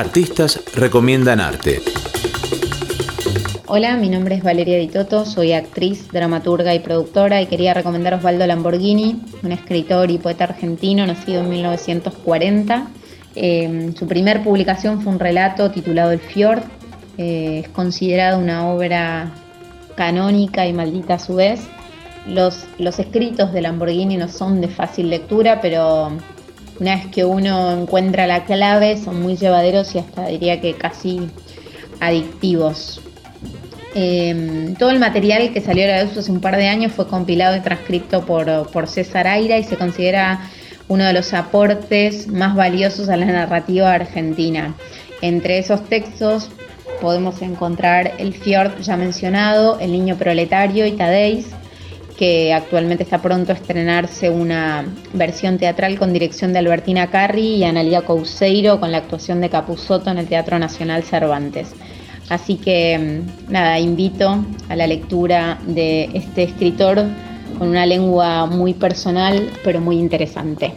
Artistas recomiendan arte. Hola, mi nombre es Valeria Di Toto, soy actriz, dramaturga y productora y quería recomendar a Osvaldo Lamborghini, un escritor y poeta argentino nacido en 1940. Eh, su primer publicación fue un relato titulado El Fjord. Eh, es considerado una obra canónica y maldita a su vez. Los, los escritos de Lamborghini no son de fácil lectura, pero una vez que uno encuentra la clave son muy llevaderos y hasta diría que casi adictivos. Em, todo el material que salió a la luz hace un par de años fue compilado y transcrito por, por César Aira y se considera uno de los aportes más valiosos a la narrativa argentina. Entre esos textos podemos encontrar El Fjord ya mencionado, El Niño Proletario y Tadeis, que actualmente está pronto a estrenarse una versión teatral con dirección de Albertina Carri y Analia Couseiro con la actuación de Capuzotto en el Teatro Nacional Cervantes. Así que mm, nada, invito a la lectura de este escritor con una lengua muy personal pero muy interesante.